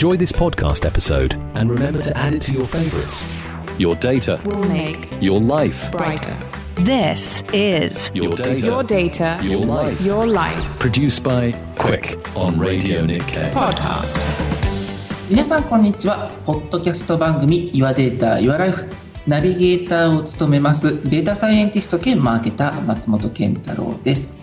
Enjoy this podcast episode and remember to add it to your favorites. Your data, will make your life, brighter. This is your data, your data, your life. your life Produced by Quick on Radio Nikkei. podcast. 皆さんこんにちはポッドキャスト番組 Your Data Your Life ナビゲーターを務めますデータサイエンティスト兼マーケター松本健太郎です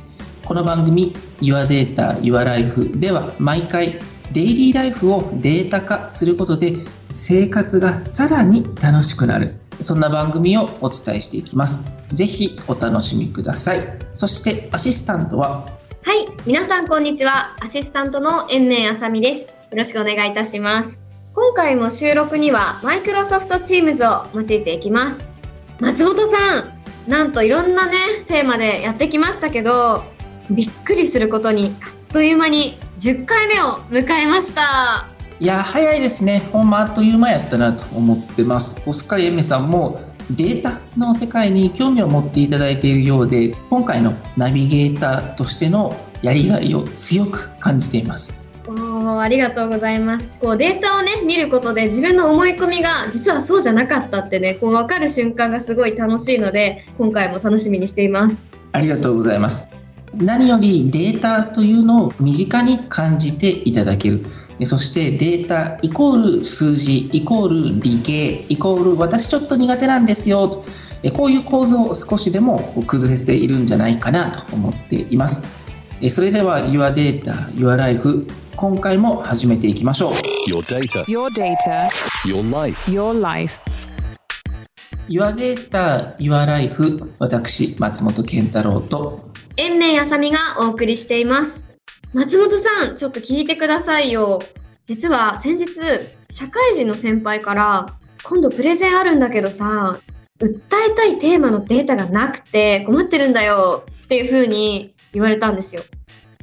この番組 Your Data Your Life では毎回デイリーライフをデータ化することで生活がさらに楽しくなるそんな番組をお伝えしていきますぜひお楽しみくださいそしてアシスタントは？はい、皆さんこんにちは。アシスタントの延命あさみです。よろしくお願いいたします。今回も収録にはマイクロソフト Teams を用いていきます。松本さん、なんといろんなね、テーマでやってきましたけど、びっくりすることに、あっという間に10回目を迎えました。いや早いですね、ほんまあっという間やったなと思ってます。おすっかりエメさんもデータの世界に興味を持っていただいているようで、今回のナビゲーターとしてのやりがいを強く感じています。おーありがとうございます。こうデータをね、見ることで自分の思い込みが実はそうじゃなかったってね、こう分かる瞬間がすごい楽しいので、今回も楽しみにしています。ありがとうございます。何よりデータというのを身近に感じていただける。そしてデータイコール数字イコール理系イコール私ちょっと苦手なんですよとこういう構造を少しでも崩せているんじゃないかなと思っています。それでは Your Data, Your Life 今回も始めていきましょう。Your data, Your data, your life. your life. Your Data, Your Life 私松本健太郎と延命あさみがお送りしています。松本さん、ちょっと聞いてくださいよ。実は先日、社会人の先輩から、今度プレゼンあるんだけどさ、訴えたいテーマのデータがなくて困ってるんだよっていう風に言われたんですよ。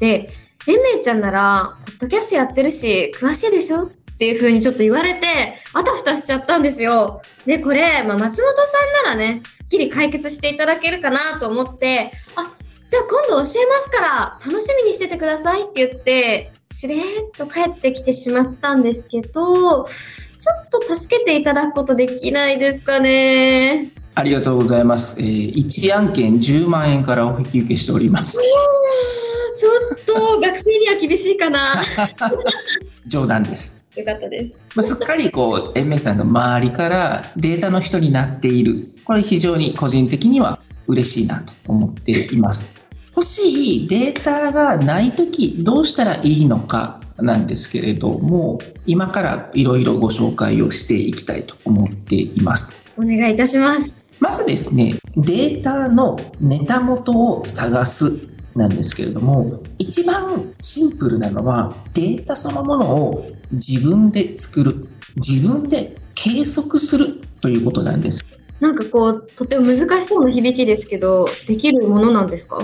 で、延命ちゃんなら、ポッドキャストやってるし、詳しいでしょ？っていう風にちょっと言われて、あたふたしちゃったんですよ。で、これ、まあ、松本さんならね、すっきり解決していただけるかなと思って、あ、じゃあ今度教えますから楽しみにしててくださいって言って、しれーっと帰ってきてしまったんですけど、ちょっと助けていただくことできないですかね。ありがとうございます。えー、1案件10万円からお引き受けしております。ちょっと学生には厳しいかな。冗談です。よかったです。まあ、すっかりこう、エンメイさんが周りからデータの人になっている。これ非常に個人的には嬉しいなと思っています。欲しいデータがないときどうしたらいいのかなんですけれども、今からいろいろご紹介をしていきたいと思っています。お願いいたします。まずですね、データのネタ元を探すなんですけれども、一番シンプルなのはデータそのものを自分で作る、自分で計測するということなんです。なんかこう、とても難しそうな響きですけど、できるものなんですか？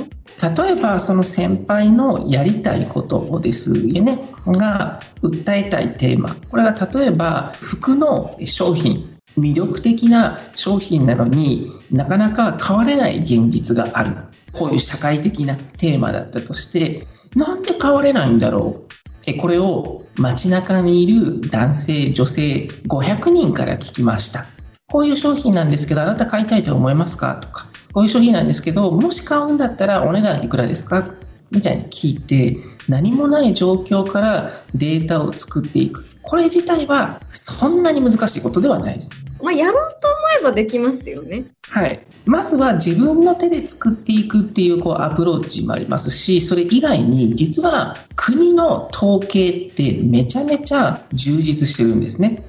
例えばその先輩のやりたいことですよねが訴えたいテーマ。これは例えば服の商品魅力的な商品なのになかなか買われない現実がある。こういう社会的なテーマだったとしてなんで買われないんだろう？えこれを街中にいる男性女性500人から聞きました。こういう商品なんですけどあなた買いたいと思いますか？とかこういう商品なんですけど、もし買うんだったらお値段いくらですか？みたいに聞いて、何もない状況からデータを作っていく。これ自体はそんなに難しいことではないです。まあ、やろうと思えばできますよね。はい。まずは自分の手で作っていくっていうこうアプローチもありますし、それ以外に実は国の統計ってめちゃめちゃ充実してるんですね。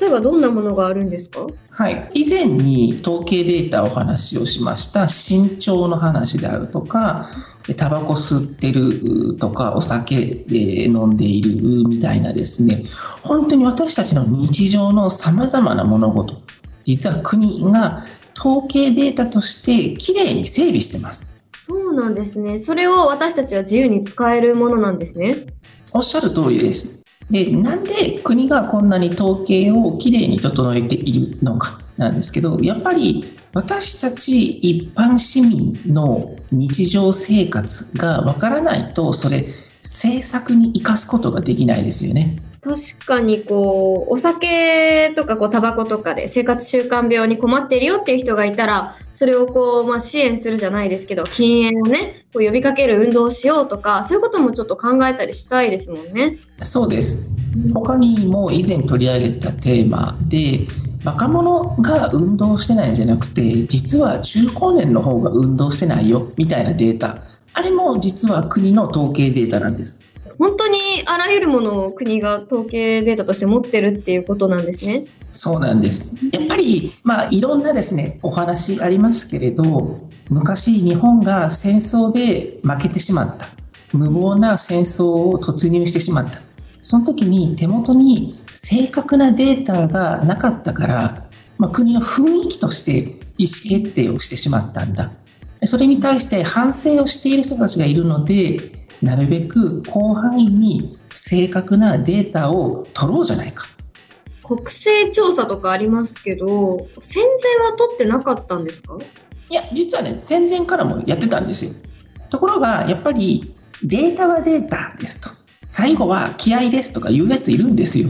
例えばどんなものがあるんですか？はい。以前に統計データお話をしました身長の話であるとか、タバコ吸ってるとか、お酒で飲んでいるみたいなですね、本当に私たちの日常の様々な物事、実は国が統計データとしてきれいに整備してます。そうなんですね。それを私たちは自由に使えるものなんですね。おっしゃる通りです。で、なんで国がこんなに統計をきれいに整えているのかなんですけど、やっぱり私たち一般市民の日常生活がわからないと、それ政策に生かすことができないですよね。確かにこう、お酒とかこう、タバコとかで生活習慣病に困っているよっていう人がいたら、それをこう、まあ、支援するじゃないですけど、禁煙をね、こう呼びかける運動をしようとか、そういうこともちょっと考えたりしたいですもんね。そうです。他にも以前取り上げたテーマで、若者が運動してないんじゃなくて、実は中高年の方が運動してないよ、みたいなデータ。あれも実は国の統計データなんです。本当にあらゆるものを国が統計データとして持ってるっていうことなんですね。そうなんです。やっぱり、まあ、いろんなですね、お話ありますけれど、昔日本が戦争で負けてしまった。無謀な戦争を突入してしまった。その時に手元に正確なデータがなかったから、まあ、国の雰囲気として意思決定をしてしまったんだ。それに対して反省をしている人たちがいるので、なるべく広範囲に正確なデータを取ろうじゃないか。国勢調査とかありますけど、戦前は取ってなかったんですか？いや、実はね、戦前からもやってたんですよ。ところが、やっぱりデータはデータですと。最後は気合ですとか言うやついるんですよ。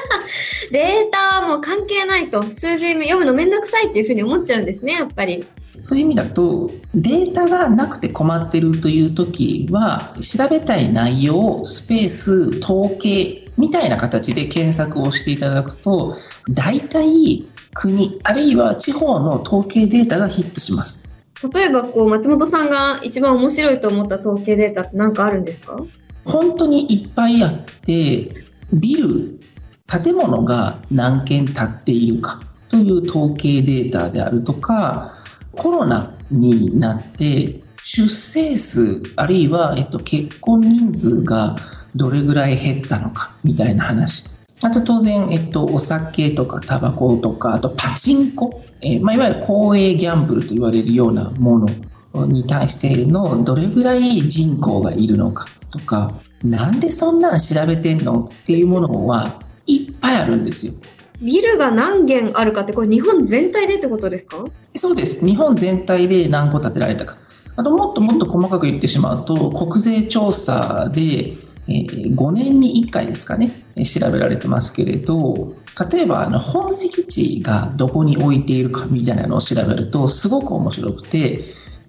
データはもう関係ないと、数字読むのめんどくさいっていうふうに思っちゃうんですね、やっぱり。そういう意味だと、データがなくて困ってるという時は、調べたい内容、スペース、統計みたいな形で検索をしていただくと、大体国、あるいは地方の統計データがヒットします。例えば、こう、松本さんが一番面白いと思った統計データって何かあるんですか？本当にいっぱいあって、ビル、建物が何軒建っているかという統計データであるとか、コロナになって出生数あるいは、えっと、結婚人数がどれぐらい減ったのかみたいな話。あと当然、えっと、お酒とかタバコとか、あとパチンコ、えーまあ、いわゆる公営ギャンブルと言われるようなものに対してのどれぐらい人口がいるのかとか、なんでそんなん調べてんの？っていうものはいっぱいあるんですよ。ビルが何軒あるかって、これ日本全体でってことですか？そうです。日本全体で何個建てられたか。あともっともっと細かく言ってしまうと、国税調査で、えー5年に1回ですかね、え調べられてますけれど、例えばあの本籍地がどこに置いているかみたいなのを調べるとすごく面白くて、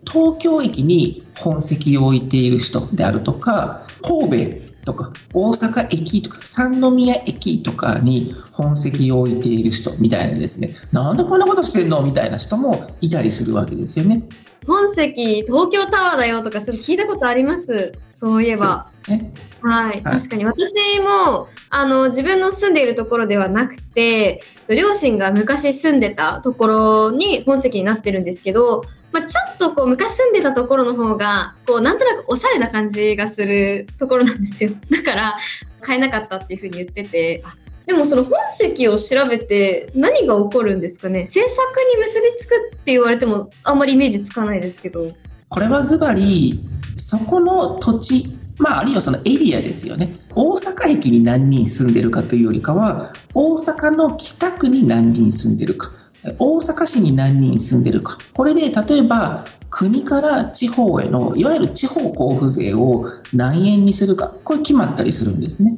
東京駅に本籍を置いている人であるとか、神戸とか大阪駅とか三宮駅とかに本籍を置いている人みたいなですね、なんでこんなことしてんのみたいな人もいたりするわけですよね。本籍、東京タワーだよとかちょっと聞いたことあります？そういえば。そうですね。はい、確かに私もあの自分の住んでいるところではなくて両親が昔住んでたところに本籍になってるんですけど、まあ、ちょっとこう昔住んでたところの方がこうなんとなくおしゃれな感じがするところなんですよだから買えなかったっていうふうに言っててあでもその本籍を調べて何が起こるんですかね？政策に結びつくって言われてもあんまりイメージつかないですけどこれはズバリ、そこの土地、まあ、あるいはそのエリアですよね。大阪駅に何人住んでるかというよりかは、大阪の北区に何人住んでるか、大阪市に何人住んでるか。これで、例えば、国から地方への、いわゆる地方交付税を何円にするか、これ決まったりするんですね。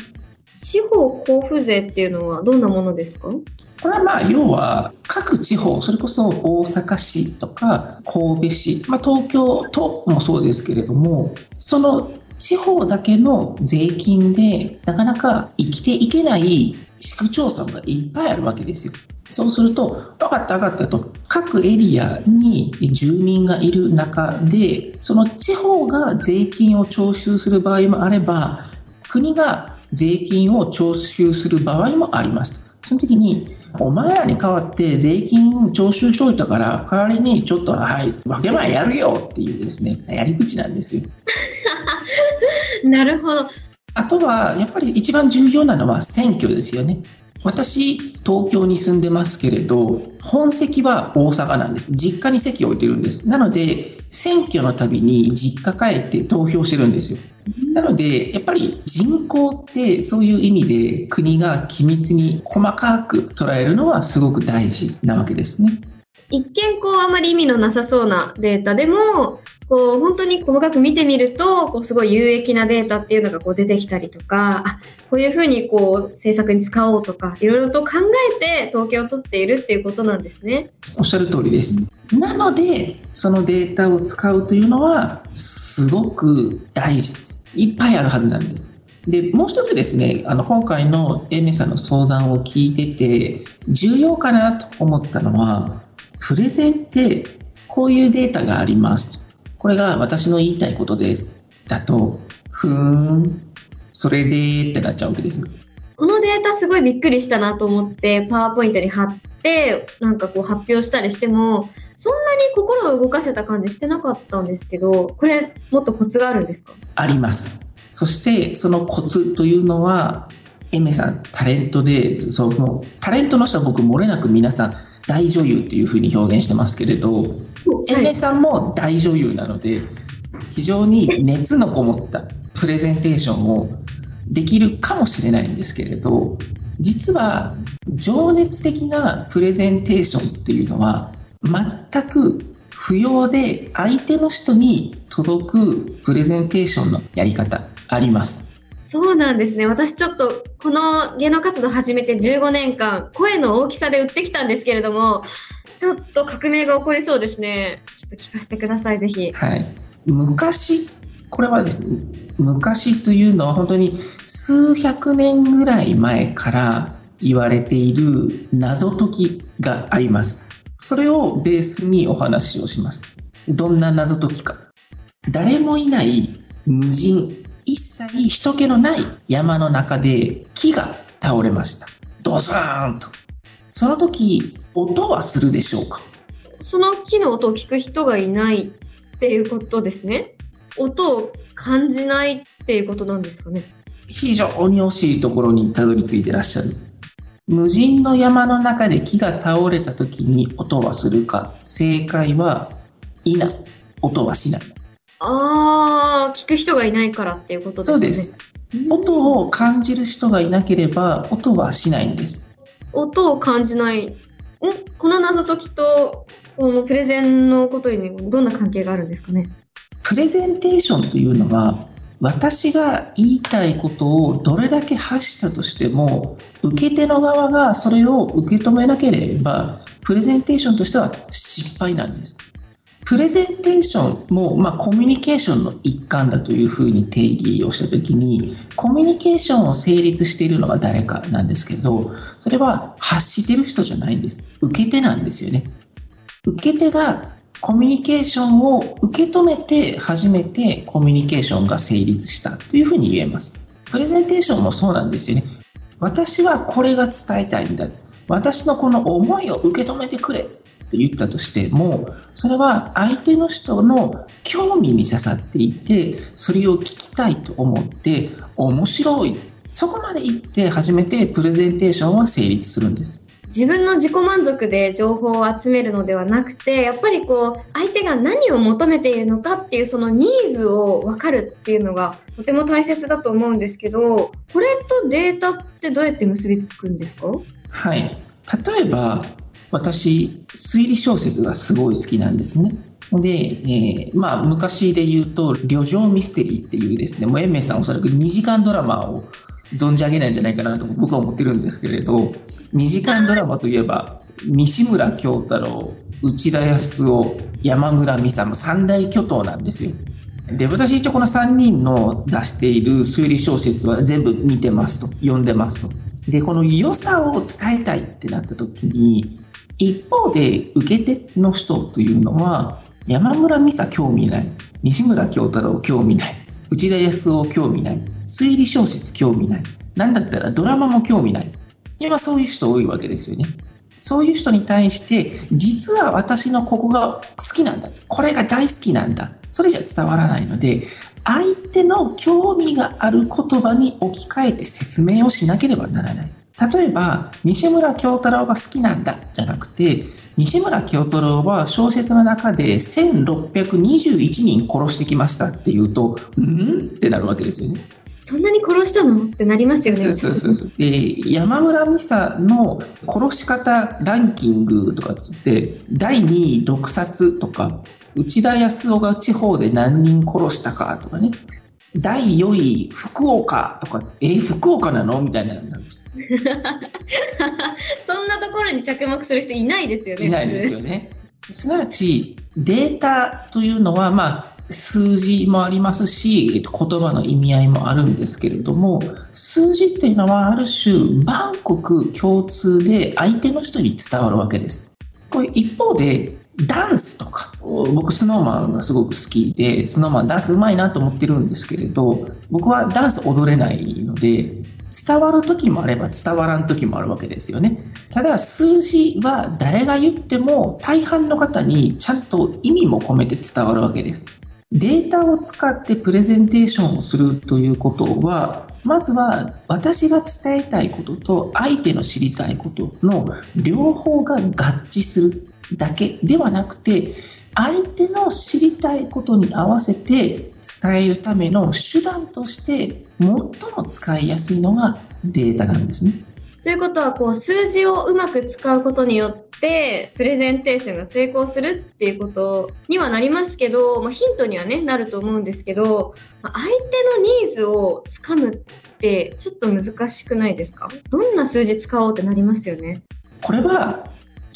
地方交付税っていうのはどんなものですか？これはまあ要は各地方、それこそ大阪市とか神戸市、まあ、東京都もそうですけれども、その地方だけの税金でなかなか生きていけない市区町村がいっぱいあるわけですよ。そうすると、分かった分かったと、各エリアに住民がいる中で、その地方が税金を徴収する場合もあれば、国が税金を徴収する場合もありますと。その時に、お前らに代わって税金徴収しといたから、代わりにちょっと、はい、分け前やるよっていうですね、やり口なんですよ。なるほど。あとは、やっぱり一番重要なのは選挙ですよね。私、東京に住んでますけれど、本籍は大阪なんです。実家に席を置いてるんです。なので、選挙のたびに実家帰って投票してるんですよ。なので、やっぱり人口ってそういう意味で国が機密に細かく捉えるのはすごく大事なわけですね。一見こうあまり意味のなさそうなデータでも、こう、本当に細かく見てみると、こう、すごい有益なデータっていうのがこう出てきたりとか、あ、こういうふうにこう、政策に使おうとか、いろいろと考えて統計を取っているっていうことなんですね。おっしゃる通りです。なので、そのデータを使うというのは、すごく大事。いっぱいあるはずなんで。で、もう一つですね、あの、今回のエメさんの相談を聞いてて、重要かなと思ったのは、プレゼンってこういうデータがあります。これが私の言いたいことです。だと、ふーん、それでってなっちゃうわけですよ。このデータすごいびっくりしたなと思って、パワーポイントに貼って、なんかこう発表したりしても、そんなに心を動かせた感じしてなかったんですけど、これもっとコツがあるんですか？あります。そして、そのコツというのは、エメさん、タレントで、そう、もう、タレントの人は僕、漏れなく皆さん、大女優っていうふうに表現してますけれど、エメさんも大女優なので、非常に熱のこもったプレゼンテーションをできるかもしれないんですけれど、実は情熱的なプレゼンテーションっていうのは全く不要で相手の人に届くプレゼンテーションのやり方あります。そうなんですね。私ちょっと、この芸能活動始めて15年間、声の大きさで売ってきたんですけれども、ちょっと革命が起こりそうですね。ちょっと聞かせてください、ぜひ。はい。昔、これはですね、昔というのは本当に数百年ぐらい前から言われている謎解きがあります。それをベースにお話をします。どんな謎解きか。誰もいない無人、一切人気のない山の中で木が倒れました。ドスーンと。その時、音はするでしょうか？その木の音を聞く人がいないっていうことですね。音を感じないっていうことなんですかね。非常に惜しいところにたどり着いてらっしゃる。無人の山の中で木が倒れた時に音はするか正解はいない。音はしない。あー、聞く人がいないからっていうことですね。そうです。うん音を感じる人がいなければ音はしないんです。音を感じない。んこの謎解きと、このプレゼンのことにどんな関係があるんですかね？プレゼンテーションというのは私が言いたいことをどれだけ発したとしても受け手の側がそれを受け止めなければプレゼンテーションとしては失敗なんです。プレゼンテーションも、まあ、コミュニケーションの一環だというふうに定義をしたときにコミュニケーションを成立しているのは誰かなんですけどそれは発してる人じゃないんです受け手なんですよね受け手がコミュニケーションを受け止めて初めてコミュニケーションが成立したというふうに言えます。プレゼンテーションもそうなんですよね。私はこれが伝えたいんだ。私のこの思いを受け止めてくれと言ったとしても、それは相手の人の興味に刺さっていて、それを聞きたいと思って、面白い。そこまで言って初めてプレゼンテーションは成立するんです。自分の自己満足で情報を集めるのではなくて、やっぱりこう、相手が何を求めているのかっていうそのニーズを分かるっていうのがとても大切だと思うんですけど、これとデータってどうやって結びつくんですか？はい。例えば、私、推理小説がすごい好きなんですね。で、えーまあ、昔で言うと、旅情ミステリーっていうですね、もう、エンメイさんおそらく2時間ドラマを存じ上げないんじゃないかなと僕は思ってるんですけれど、2時間ドラマといえば、西村京太郎、内田康夫、山村美沙の三大巨頭なんですよ。で、私一応この3人の出している推理小説は全部見てますと、読んでますと。で、この良さを伝えたいってなった時に、一方で受け手の人というのは、山村美沙興味ない、西村京太郎興味ない、内田康夫興味ない、推理小説興味ない、なんだったらドラマも興味ない。今そういう人多いわけですよね。そういう人に対して、実は私のここが好きなんだ。これが大好きなんだ。それじゃ伝わらないので、相手の興味がある言葉に置き換えて説明をしなければならない。例えば、西村京太郎が好きなんだじゃなくて、西村京太郎は小説の中で1621人殺してきましたっていうと、ん？ってなるわけですよね。そんなに殺したの？ってなりますよね。そうそうそうそうで山村美沙の殺し方ランキングとかつって第2位毒殺とか内田康夫が地方で何人殺したかとかね、第4位、福岡とか、えー、福岡なの？みたいなのなんです。そんなところに着目する人いないですよね。いないですよね。すなわち、データというのは、まあ、数字もありますし、えっと、言葉の意味合いもあるんですけれども、数字っていうのはある種、万国共通で相手の人に伝わるわけです。これ一方で、ダンスとか、僕スノーマンがすごく好きで、スノーマンダンスうまいなと思ってるんですけれど、僕はダンス踊れないので、伝わる時もあれば伝わらん時もあるわけですよね。ただ数字は誰が言っても大半の方にちゃんと意味も込めて伝わるわけです。データを使ってプレゼンテーションをするということは、まずは私が伝えたいことと相手の知りたいことの両方が合致するだけではなくて、相手の知りたいことに合わせて伝えるための手段として最も使いやすいのがデータなんですね。ということは、こう、数字をうまく使うことによって、プレゼンテーションが成功するっていうことにはなりますけど、まあ、ヒントにはね、なると思うんですけど、まあ相手のニーズをつかむって、ちょっと難しくないですか？どんな数字使おうってなりますよね？これは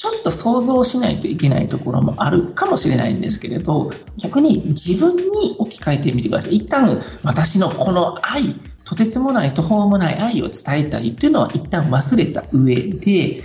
ちょっと想像しないといけないところもあるかもしれないんですけれど逆に自分に置き換えてみてください一旦私のこの愛とてつもない途方もない愛を伝えたいっていうのは一旦忘れた上で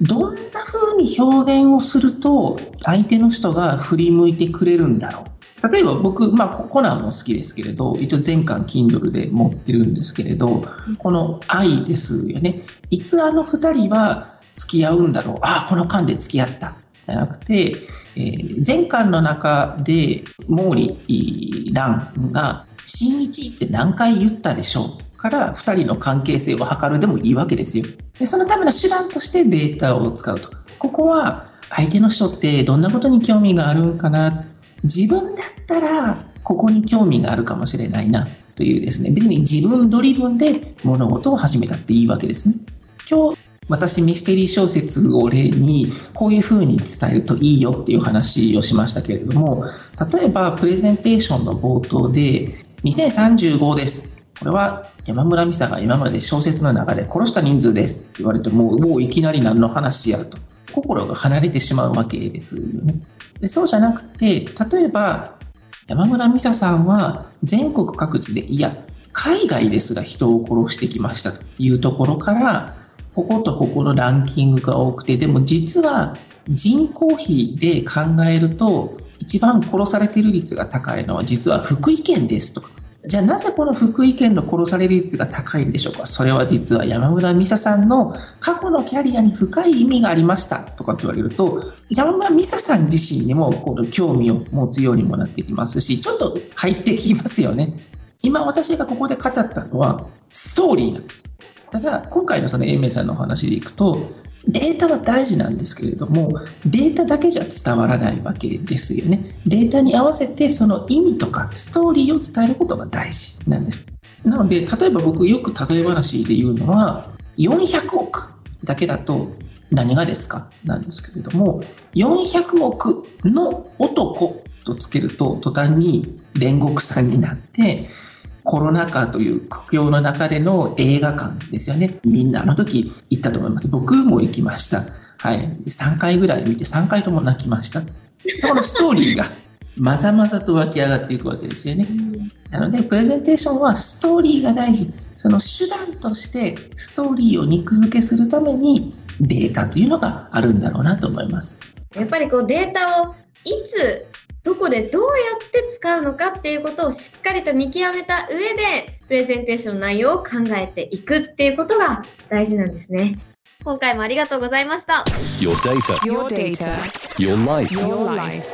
どんな風に表現をすると相手の人が振り向いてくれるんだろう例えば僕、まあ、コナンも好きですけれど、一応全巻 Kindle で持ってるんですけれど、この愛ですよね。いつあの二人は付き合うんだろう。ああ、この間で付き合った。じゃなくて、えー前巻の中で毛利蘭が新一って何回言ったでしょうから二人の関係性を図るでもいいわけですよ。でそのための手段としてデータを使うと。ここは相手の人ってどんなことに興味があるんかな。自分だったらここに興味があるかもしれないなというですね、別に自分ドリブンで物事を始めたっていいわけですね。今日私ミステリー小説を例にこういうふうに伝えるといいよっていう話をしましたけれども例えばプレゼンテーションの冒頭で2035ですこれは山村美沙が今まで小説の中で殺した人数ですって言われてももういきなり何の話やと。心が離れてしまうわけですよね。でそうじゃなくて例えば山村美沙さんは全国各地でいや海外ですら人を殺してきましたというところからこことここのランキングが多くて、でも実は人口比で考えると、一番殺されている率が高いのは実は福井県ですとか。じゃあなぜこの福井県の殺される率が高いんでしょうか？それは実は山村美沙さんの過去のキャリアに深い意味がありましたとかって言われると、山村美沙さん自身にもこの興味を持つようにもなってきますし、ちょっと入ってきますよね。今私がここで語ったのはストーリーなんです。ただ、今回のその英明さんのお話でいくと、データは大事なんですけれども、データだけじゃ伝わらないわけですよね。データに合わせてその意味とかストーリーを伝えることが大事なんです。なので、例えば僕よく例え話で言うのは、400億だけだと何がですかなんですけれども、400億の男とつけると途端に煉獄さんになって、コロナ禍という苦境の中での映画館ですよね。みんなあの時行ったと思います。僕も行きました。はい。3回ぐらい見て3回とも泣きました。そこのストーリーがまざまざと湧き上がっていくわけですよね。なので、プレゼンテーションはストーリーが大事。その手段としてストーリーを肉付けするためにデータというのがあるんだろうなと思います。やっぱりこうデータをいつ、どこでどうやって使うのかっていうことをしっかりと見極めた上で、プレゼンテーションの内容を考えていくっていうことが大事なんですね。今回もありがとうございました。Your data, Your data, your life. your life.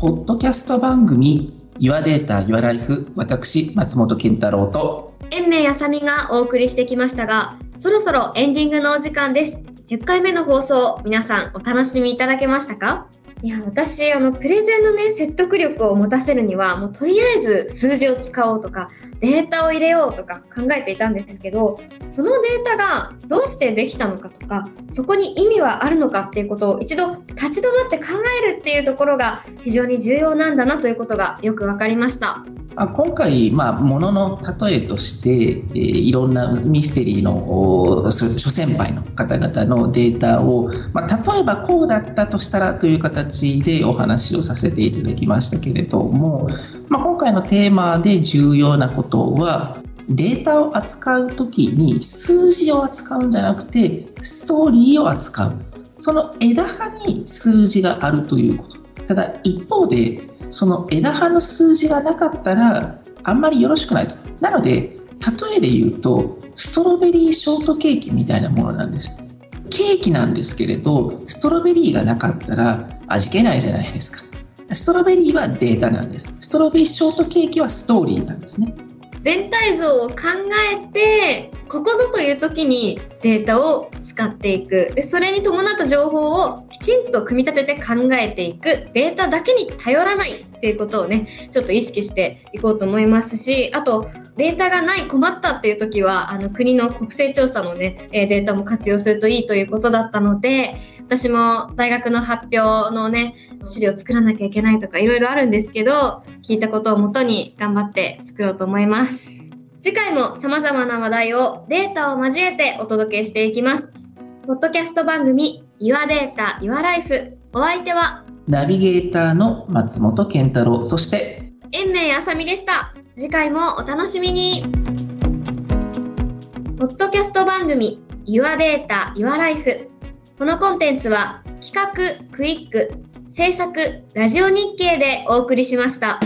ポッドキャスト番組 Your Data, Your Life 私、松本健太郎と延命あさみがお送りしてきましたが、そろそろエンディングのお時間です。10回目の放送、皆さんお楽しみいただけましたか？いや、私、あの、プレゼンのね、説得力を持たせるには、もうとりあえず数字を使おうとか、データを入れようとか考えていたんですけど、そのデータがどうしてできたのかとか、そこに意味はあるのかっていうことを一度立ち止まって考えるっていうところが非常に重要なんだなということがよくわかりました。あ今回、まあ、ものの例えとして、えー、いろんなミステリーの諸先輩の方々のデータを、まあ、例えばこうだったとしたらという形形でお話をさせていただきましたけれども、まあ、今回のテーマで重要なことはデータを扱う時に数字を扱うんじゃなくてストーリーを扱うその枝葉に数字があるということただ一方でその枝葉の数字がなかったらあんまりよろしくないと。なので、例えで言うと、ストロベリーショートケーキみたいなものなんです。ケーキなんですけれど、ストロベリーがなかったら味気ないじゃないですか。ストロベリーはデータなんです。ストロベリーショートケーキはストーリーなんですね。全体像を考えて、ここぞという時にデータを使っていく。で、それに伴った情報をきちんと組み立てて考えていく。データだけに頼らないっていうことをね、ちょっと意識していこうと思いますし、あと、データがない困ったっていう時は、あの国の国勢調査のね、データも活用するといいということだったので、私も大学の発表のね、資料作らなきゃいけないとかいろいろあるんですけど、聞いたことをもとに頑張って作ろうと思います。次回も様々な話題をデータを交えてお届けしていきます。ポッドキャスト番組 Your Data, Your Life お相手はナビゲーターの松本健太郎。そして延命あさみでした。次回もお楽しみに。ポッドキャスト番組 Your Data, Your Life このコンテンツは企画クイック制作ラジオ日経でお送りしました。